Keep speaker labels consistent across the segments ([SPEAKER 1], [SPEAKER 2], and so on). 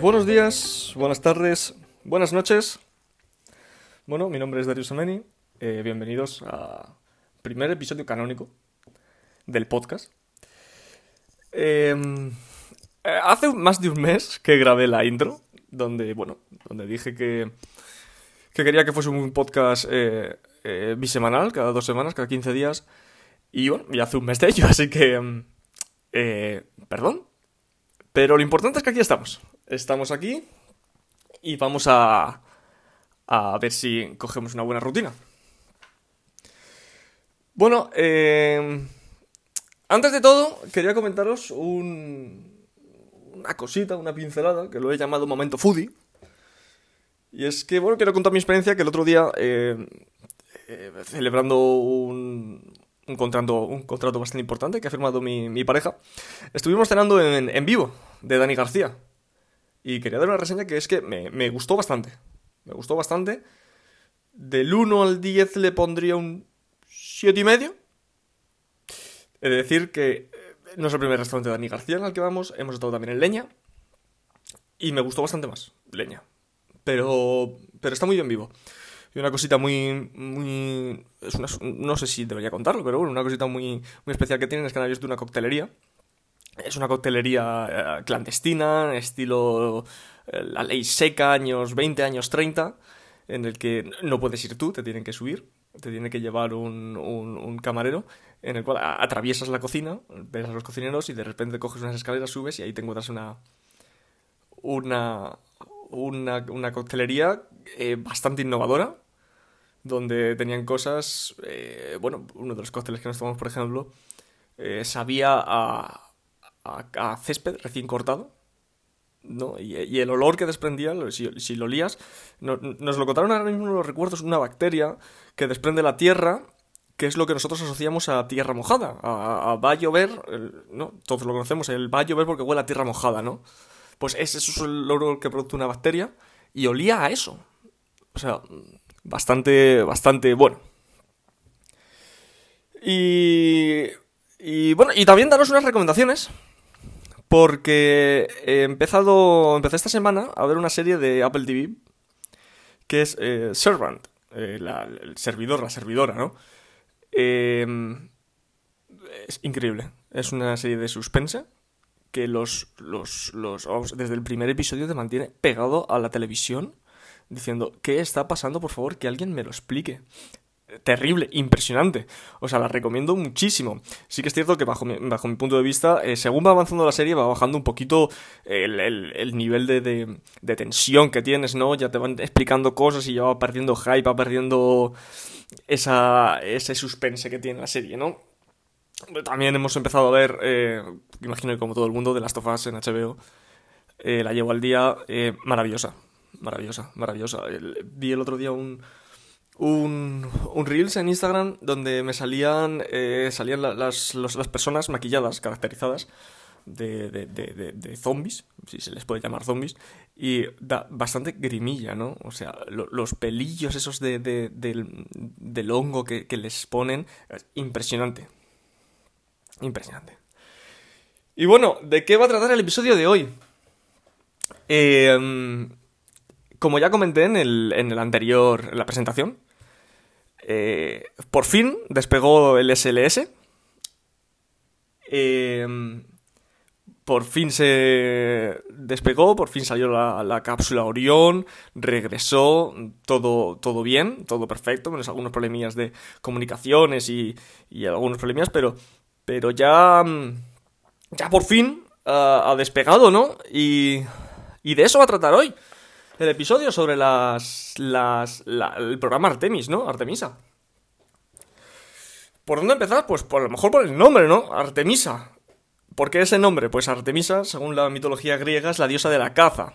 [SPEAKER 1] Buenos días, buenas tardes, buenas noches. Bueno, mi nombre es Darius Ameni. Eh, bienvenidos al primer episodio canónico del podcast. Em, eh, hace más de un mes que grabé la intro, donde, bueno, donde dije que, que quería que fuese un podcast eh, bisemanal, cada dos semanas, cada 15 días. Y bueno, ya hace un mes de ello, así que... em, perdón. Pero lo importante es que aquí estamos. Estamos aquí y vamos a, a ver si cogemos una buena rutina. Bueno, eh, antes de todo, quería comentaros un- una cosita, una pincelada, que lo he llamado momento foodie. Y es que, bueno, quiero contar mi experiencia que el otro día, eh, eh, celebrando un, un, contrato, bastante importante que ha firmado mi, mi pareja, estuvimos cenando en, en vivo de Dani García. Y quería dar una reseña que es que me, me gustó bastante. Me gustó bastante. Del 1 al 10 le pondría un 7 y medio. He de decir que eh, no es el primer restaurante de Dani García el que vamos. Hemos estado también en Leña. Y me gustó bastante más Leña. Pero, pero está muy bien vivo. Y una cosita muy, muy, es una- no sé si debería contarlo, pero bueno, una cosita muy, muy especial que tienen es que han abierto una coctelería. Es una coctelería eh, clandestina, estilo eh, la ley seca, años 20, años 30, en el que no puedes ir tú, te tienen que subir, te tiene que llevar un, un- camarero, en el cual atraviesas la cocina, ves a los cocineros y de repente coges unas escaleras, subes y ahí te encuentras una, una, una, una coctelería eh, bastante innovadora, donde tenían cosas, bueno, uno de los cócteles que nos tomamos, por ejemplo, sabía a, a, césped recién cortado, ¿no? Y, el olor que desprendía, si, lo olías, no- nos lo contaron ahora mismo los recuerdos, una bacteria que desprende la tierra, que es lo que nosotros asociamos a tierra mojada, a, va a llover, ¿no? Todos lo conocemos, el va a llover porque huele a tierra mojada, ¿no? Pues ese es el olor que produce una bacteria y olía a eso. O sea, bastante, bastante bueno. Y, y bueno, y también daros unas recomendaciones. Porque he empezado, empecé esta semana a ver una serie de Apple TV que es eh, Servant, eh, la- el servidor, la servidora, ¿no? Eh, es increíble. Es una serie de suspense que los, los, los, desde el primer episodio te mantiene pegado a la televisión diciendo, ¿qué está pasando? Por favor, que alguien me lo explique. Terrible, impresionante. O sea, la recomiendo muchísimo. Sí que es cierto que bajo mi, bajo mi punto de vista, eh, según va avanzando la serie, va bajando un poquito el, el- el nivel de, de- tensión que tienes, ¿no? Ya te van explicando cosas y ya va perdiendo hype, va perdiendo esa, ese suspense que tiene la serie, ¿no? También hemos empezado a ver, eh, imagino que como todo el mundo, de Last of Us en HBO. Eh, la llevo al día, maravillosa, maravillosa, maravillosa. Vi el otro día un, un, un Reels en Instagram donde me salían, eh, salían la- las, las personas maquilladas, caracterizadas de, de, de, zombies, si se les puede llamar zombies, y da bastante grimilla, ¿no? O sea, lo- los pelillos esos de, de- del, del hongo que, que les ponen, es impresionante. Impresionante. Y bueno, ¿de qué va a tratar el episodio de hoy? Eh, como ya comenté en el, en el anterior, en la presentación, eh, por fin despegó el SLS. Eh, por fin se despegó, por fin salió la, la cápsula Orión, regresó, todo, todo bien, todo perfecto, menos algunos problemillas de comunicaciones y, y algunos problemillas, pero, pero ya, mm, ya por fin ah, ha despegado, ¿no? Y, y de eso va a tratar hoy el episodio sobre las, las, la- el programa Artemis, ¿no? Artemisa. ¿Por dónde empezar? Pues por a lo mejor por el nombre, ¿no? Artemisa. ¿Por qué ese nombre? Pues Artemisa, según la mitología griega, es la diosa de la caza.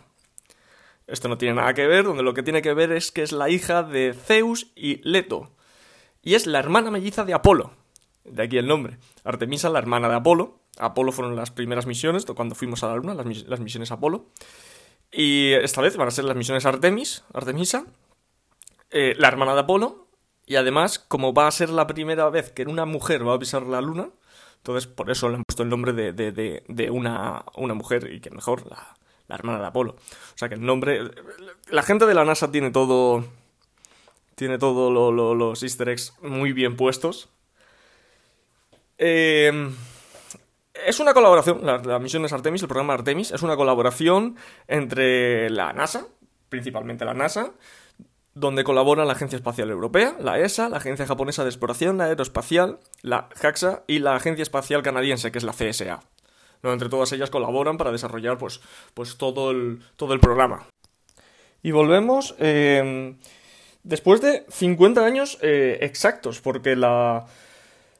[SPEAKER 1] Esto no tiene nada que ver, donde lo que tiene que ver es que es la hija de Zeus y Leto. Y es la hermana melliza de Apolo. De aquí el nombre. Artemisa, la hermana de Apolo. Apolo fueron las primeras misiones, cuando fuimos a la luna, las misiones Apolo. Y esta vez van a ser las misiones Artemis, Artemisa, eh, la hermana de Apolo. Y además, como va a ser la primera vez que una mujer va a pisar la luna, entonces por eso le han puesto el nombre de, de- de- de una, una mujer y que mejor, la, la hermana de Apolo. O sea que el nombre... La gente de la NASA tiene todo... Tiene todos los easter eggs muy bien puestos. Eh, es una colaboración, la, misión es Artemis, el programa Artemis, es una colaboración entre la NASA, principalmente la NASA, donde colaboran la Agencia Espacial Europea, la ESA, la Agencia Japonesa de Exploración Aeroespacial, la JAXA y la Agencia Espacial Canadiense, que es la CSA. Entre todas ellas colaboran para desarrollar pues, pues todo, el, todo el programa. Y volvemos eh, después de 50 años eh, exactos, porque la,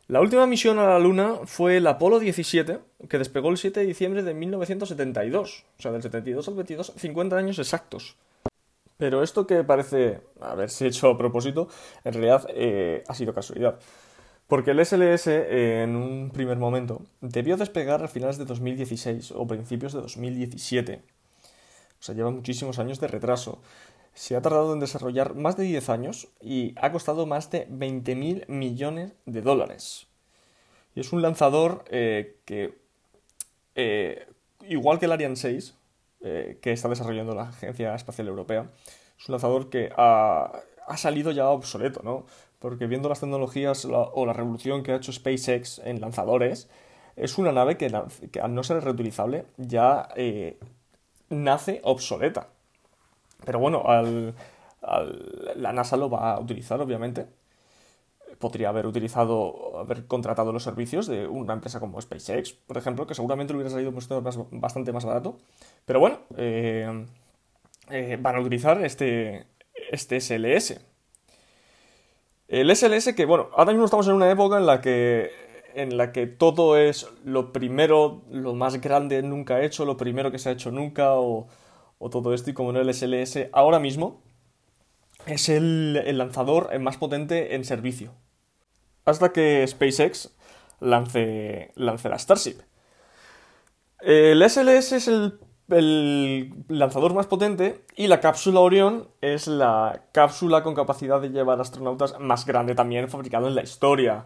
[SPEAKER 1] la última misión a la Luna fue el Apolo 17, que despegó el 7 de diciembre de 1972. O sea, del 72 al 22, 50 años exactos. Pero esto que parece haberse hecho a propósito, en realidad eh, ha sido casualidad. Porque el SLS, en un primer momento, debió despegar a finales de 2016 o principios de 2017. O sea, lleva muchísimos años de retraso se ha tardado en desarrollar más de 10 años y ha costado más de 20.000 millones de dólares. Y es un lanzador eh, que, eh, igual que el Ariane 6, eh, que está desarrollando la Agencia Espacial Europea, es un lanzador que ha, salido ya obsoleto, ¿no? Porque viendo las tecnologías o la revolución que ha hecho SpaceX en lanzadores, es una nave que, que al no ser reutilizable ya nace obsoleta. Pero bueno, al, la NASA lo va a utilizar, obviamente. Podría haber utilizado, haber contratado los servicios de una empresa como SpaceX, por ejemplo, que seguramente hubiera salido bastante más barato. Pero bueno, eh, eh, van a utilizar este, este SLS. El SLS que, bueno, ahora mismo estamos en una época en la que en la que todo es lo primero, lo más grande nunca hecho, lo primero que se ha hecho nunca, o o todo esto y como no el SLS ahora mismo es el, lanzador más potente en servicio. Hasta que SpaceX lance, lance la Starship. El SLS es el, el, lanzador más potente y la cápsula Orion es la cápsula con capacidad de llevar astronautas más grande también fabricada en la historia.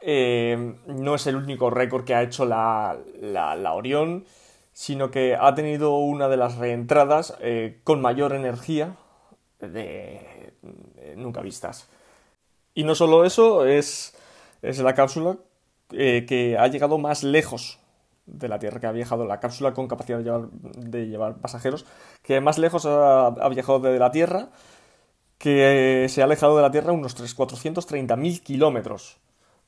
[SPEAKER 1] Eh, no es el único récord que ha hecho la, la, la Orion sino que ha tenido una de las reentradas eh, con mayor energía de, nunca vistas. Y no solo eso, es, es la cápsula eh, que ha llegado más lejos de la Tierra, que ha viajado la cápsula con capacidad de llevar, pasajeros, que más lejos ha, viajado de la Tierra, que se ha alejado de la Tierra unos 430.000 kilómetros.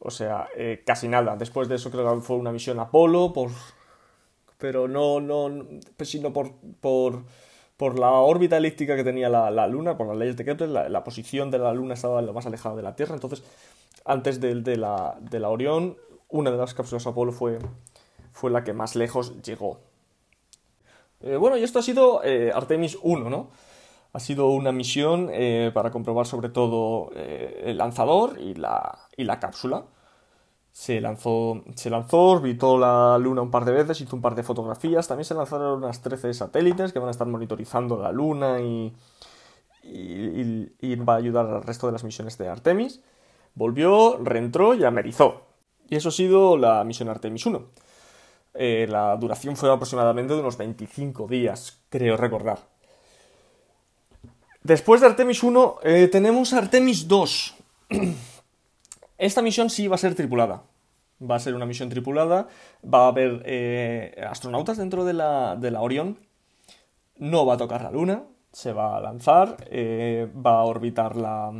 [SPEAKER 1] O sea, eh, casi nada. Después de eso creo que fue una misión Apolo por pero no, no, pues sino por, por, por la órbita elíptica que tenía la, la, Luna, por las leyes de Kepler, la, posición de la Luna estaba lo más alejada de la Tierra, entonces antes de, de, la, de la Orión, una de las cápsulas Apolo fue, fue la que más lejos llegó. Eh, bueno, y esto ha sido eh, Artemis 1, ¿no? Ha sido una misión eh, para comprobar sobre todo el lanzador y la, y la cápsula se lanzó, se lanzó, orbitó la Luna un par de veces, hizo un par de fotografías. También se lanzaron unas 13 satélites que van a estar monitorizando la Luna y, va a ayudar al resto de las misiones de Artemis. Volvió, reentró y amerizó. Y eso ha sido la misión Artemis 1. Eh, la duración fue aproximadamente de unos 25 días, creo recordar. Después de Artemis 1 eh, tenemos Artemis 2. Esta misión sí va a ser tripulada. Va a ser una misión tripulada. Va a haber eh, astronautas dentro de la, de Orión. No va a tocar la Luna. Se va a lanzar. Eh, va a orbitar la,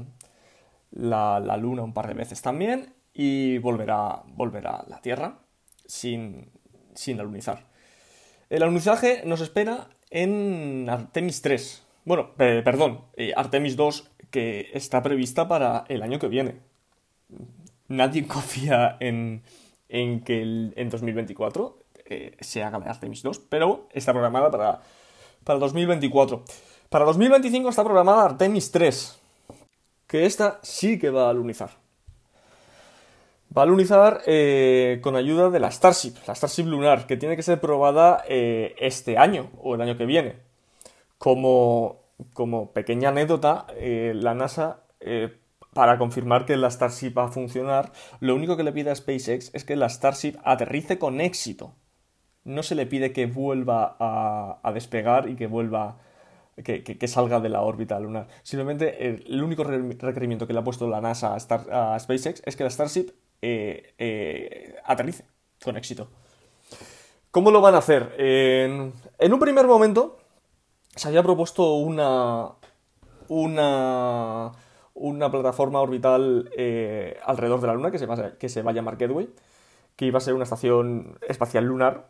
[SPEAKER 1] la, Luna un par de veces también. Y volverá, volverá a la Tierra sin, sin alunizar. El alunizaje nos espera en Artemis 3. Bueno, perdón, eh, Artemis 2 que está prevista para el año que viene nadie confía en, que en 2024 eh, se haga Artemis 2, pero está programada para, para 2024. Para 2025 está programada Artemis 3, que esta sí que va a lunizar. Va a lunizar eh, con ayuda de la Starship, la Starship lunar, que tiene que ser probada eh, este año o el año que viene. Como, como pequeña anécdota, la NASA para confirmar que la Starship va a funcionar, lo único que le pide a SpaceX es que la Starship aterrice con éxito. no se le pide que vuelva a, despegar y que vuelva, que, salga de la órbita lunar. Simplemente el, único requerimiento que le ha puesto la NASA a, SpaceX es que la Starship eh, eh, aterrice con éxito. ¿Cómo lo van a hacer? En, un primer momento se había propuesto una, una, una plataforma orbital eh, alrededor de la Luna que se, va, que se a llamar Gateway, que iba a ser una estación espacial lunar.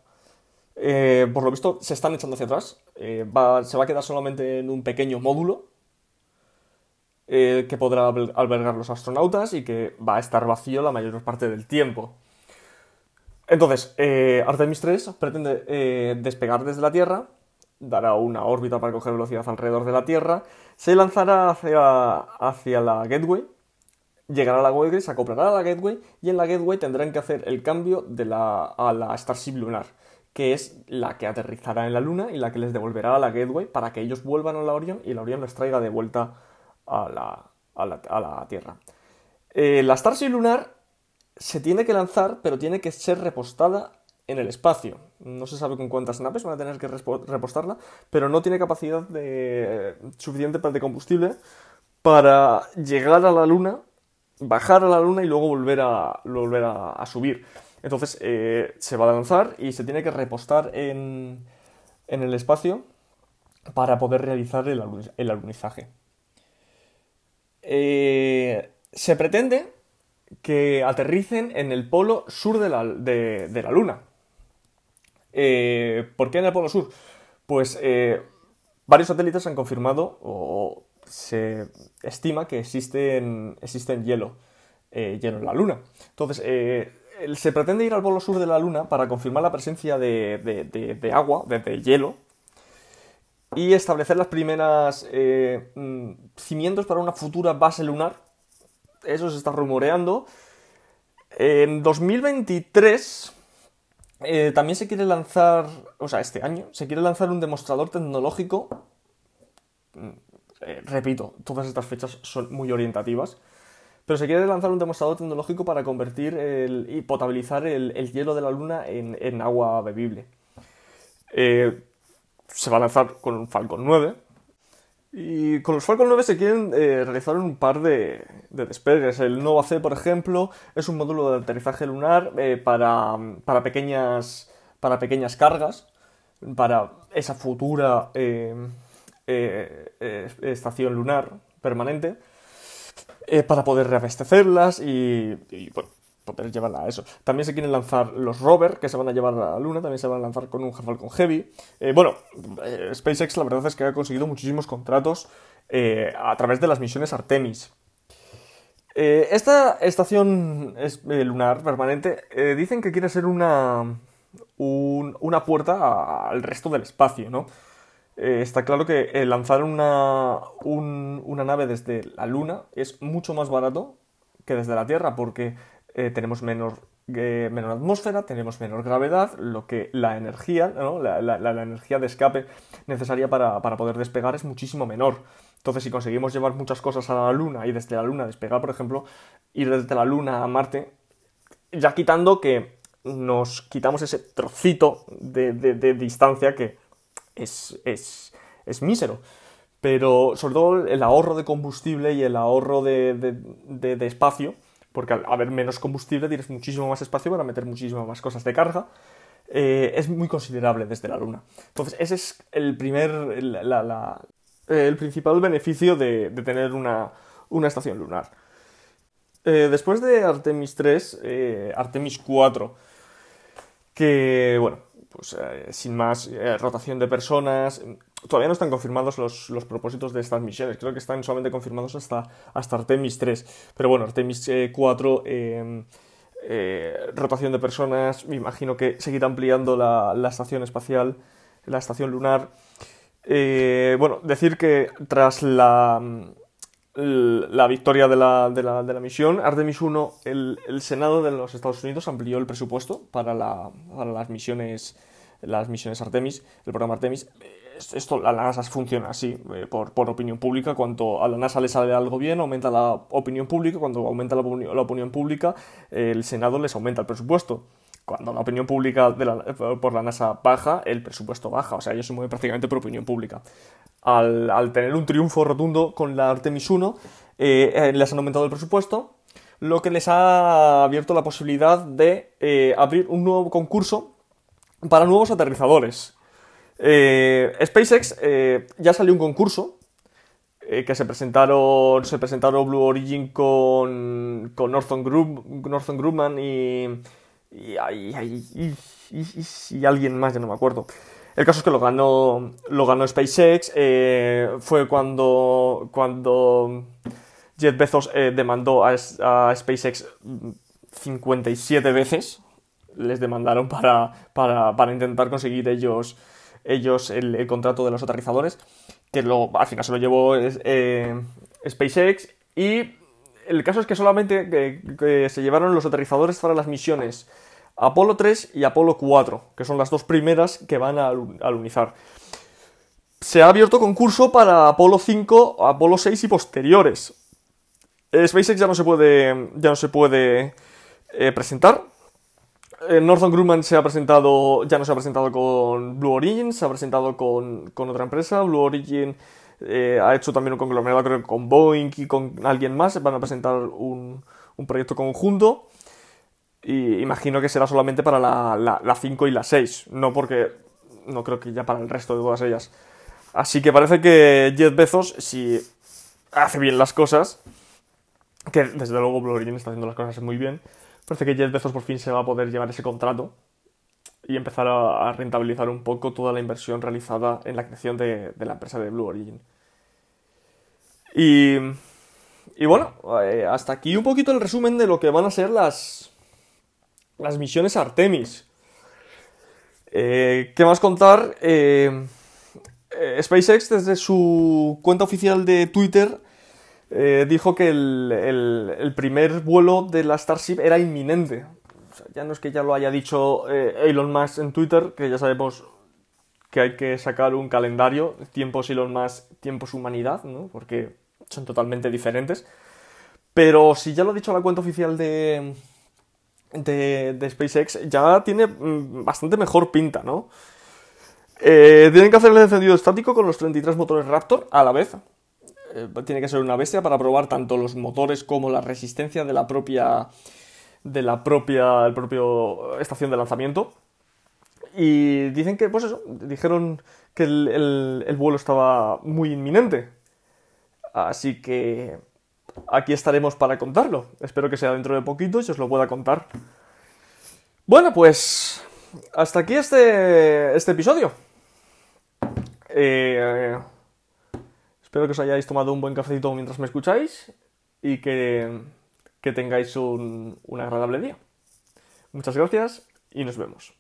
[SPEAKER 1] Eh, por lo visto se están echando hacia atrás, eh, se va a quedar solamente en un pequeño módulo que podrá albergar los astronautas y que va a estar vacío la mayor parte del tiempo. Entonces, Artemis 3 pretende despegar desde la Tierra dará una órbita para coger velocidad alrededor de la Tierra, se lanzará hacia, hacia la Gateway, llegará a la Gateway, se acoplará a la Gateway y en la Gateway tendrán que hacer el cambio de la, a la Starship lunar, que es la que aterrizará en la Luna y la que les devolverá a la Gateway para que ellos vuelvan a la Orion y la Orion les traiga de vuelta a la, a la, Tierra. Eh, la Starship lunar se tiene que lanzar, pero tiene que ser repostada en el espacio. No se sabe con cuántas naves van a tener que repostarla, pero no tiene capacidad de, suficiente de combustible para llegar a la Luna, bajar a la Luna y luego volver a, volver a, subir. Entonces eh, se va a lanzar y se tiene que repostar en, en el espacio para poder realizar el, alunizaje. Eh, se pretende que aterricen en el polo sur de la Luna. Eh, ¿Por qué en el Polo Sur? Pues eh, varios satélites han confirmado o se estima que existe hielo, eh, hielo en la Luna. Entonces, se pretende ir al Polo Sur de la Luna para confirmar la presencia de, agua, de, hielo, y establecer las primeras mm, cimientos para una futura base lunar. Eso se está rumoreando. En 2023 eh, también se quiere lanzar, o sea, este año, se quiere lanzar un demostrador tecnológico. Mm, eh, repito, todas estas fechas son muy orientativas. Pero se quiere lanzar un demostrador tecnológico para convertir y potabilizar el, hielo de la Luna en, agua bebible. Eh, se va a lanzar con un Falcon 9, y con los Falcon 9 se quieren eh, realizar un par de, despegues. El Nova C, por ejemplo, es un módulo de aterrizaje lunar eh, para, para, pequeñas, para pequeñas cargas, para esa futura eh, estación lunar permanente, para poder reabastecerlas y, y bueno, poder llevarla a eso. También se quieren lanzar los rover que se van a llevar a la Luna, también se van a lanzar con un Falcon Heavy. Eh, bueno, eh, SpaceX la verdad es que ha conseguido muchísimos contratos eh, a través de las misiones Artemis. esta estación lunar permanente dicen que quiere ser una, una puerta al resto del espacio, ¿no? está claro que lanzar una, una nave desde la Luna es mucho más barato que desde la Tierra, porque eh, tenemos menor, eh, menor, atmósfera, tenemos menor gravedad, lo que la energía, la, energía de escape necesaria para, poder despegar es muchísimo menor. Entonces, si conseguimos llevar muchas cosas a la Luna y desde la Luna despegar, por ejemplo, ir desde la Luna a Marte, ya quitando que nos quitamos ese trocito de, distancia que es, es, es mísero pero sobre todo el ahorro de combustible y el ahorro de, de, espacio porque al haber menos combustible tienes muchísimo más espacio para meter muchísimas más cosas de carga. Eh, es muy considerable desde la Luna. Entonces, ese es el primer, el principal beneficio de, tener una, estación lunar. Eh, después de Artemis 3, eh, Artemis 4, que, bueno, pues sin más, rotación de personas, Todavía no están confirmados los, propósitos de estas misiones. Creo que están solamente confirmados hasta, hasta Artemis 3. Pero bueno, Artemis 4, eh, em, eh, rotación de personas. Me imagino que seguirá ampliando la, estación espacial, la estación lunar. Eh, bueno, decir que tras la, la victoria de la, de la, de la misión, Artemis 1, el, el, Senado de los Estados Unidos amplió el presupuesto para, la, para las misiones las misiones Artemis, el programa Artemis esto la NASA funciona así, eh, por, opinión pública. Cuando a la NASA le sale algo bien, aumenta la opinión pública. Cuando aumenta la, opinión pública, el Senado les aumenta el presupuesto. cuando la opinión pública por la NASA baja, el presupuesto baja. O sea, ellos se mueven prácticamente por opinión pública. Al, tener un triunfo rotundo con la Artemis 1, eh, eh, les han aumentado el presupuesto, lo que les ha abierto la posibilidad de abrir un nuevo concurso para nuevos aterrizadores. SpaceX ya salió un concurso que se presentaron, se presentaron Blue Origin con, con Northern, Grumman y, y, alguien más, ya no me acuerdo. El caso es que lo ganó, lo ganó SpaceX. Eh, fue cuando, cuando Jeff Bezos eh, demandó a, SpaceX 57 veces. Les demandaron para, para, intentar conseguir ellos, ellos el, contrato de los aterrizadores. Que lo, al final se lo llevó eh, SpaceX. Y el caso es que solamente se llevaron los aterrizadores para las misiones Apolo 3 y Apolo 4, que son las dos primeras que van a alunizar. Se ha abierto concurso para Apolo 5, Apolo 6 y posteriores. SpaceX ya no se puede, ya no se puede eh, presentar. Eh, Grumman se ha presentado, ya no se ha presentado con Blue Origin, se ha presentado con, otra empresa. Blue Origin eh, ha hecho también un conglomerado con Boeing y con alguien más. Van a presentar un, un proyecto conjunto. Y imagino que será solamente para la, la, 5 y la 6, no porque no creo que ya para el resto de todas ellas. Así que parece que Jeff Bezos, si hace bien las cosas, que desde luego Blue Origin está haciendo las cosas muy bien, parece que Jeff Bezos por fin se va a poder llevar ese contrato y empezar a, rentabilizar un poco toda la inversión realizada en la creación de, la empresa de Blue Origin. Y, y bueno, eh, hasta aquí un poquito el resumen de lo que van a ser las, las misiones Artemis. Eh, ¿Qué más contar? Eh, eh, SpaceX desde su cuenta oficial de Twitter dijo que el, primer vuelo de la Starship era inminente. ya no es que ya lo haya dicho Elon Musk en Twitter, que ya sabemos que hay que sacar un calendario, tiempos Elon Musk, tiempos humanidad, ¿no? porque son totalmente diferentes. Pero si ya lo ha dicho la cuenta oficial de, de, SpaceX ya tiene mm, bastante mejor pinta, ¿no? Eh, tienen que hacer el encendido estático con los 33 motores Raptor a la vez. Eh, tiene que ser una bestia para probar tanto los motores como la resistencia de la propia de la propia el propio estación de lanzamiento. Y dicen que, pues eso, dijeron que el vuelo estaba muy inminente. Así que aquí estaremos para contarlo. Espero que sea dentro de poquito y os lo pueda contar. Bueno, pues hasta aquí este, este episodio. Eh, espero que os hayáis tomado un buen cafecito mientras me escucháis y que, que tengáis un, un agradable día. Muchas gracias y nos vemos.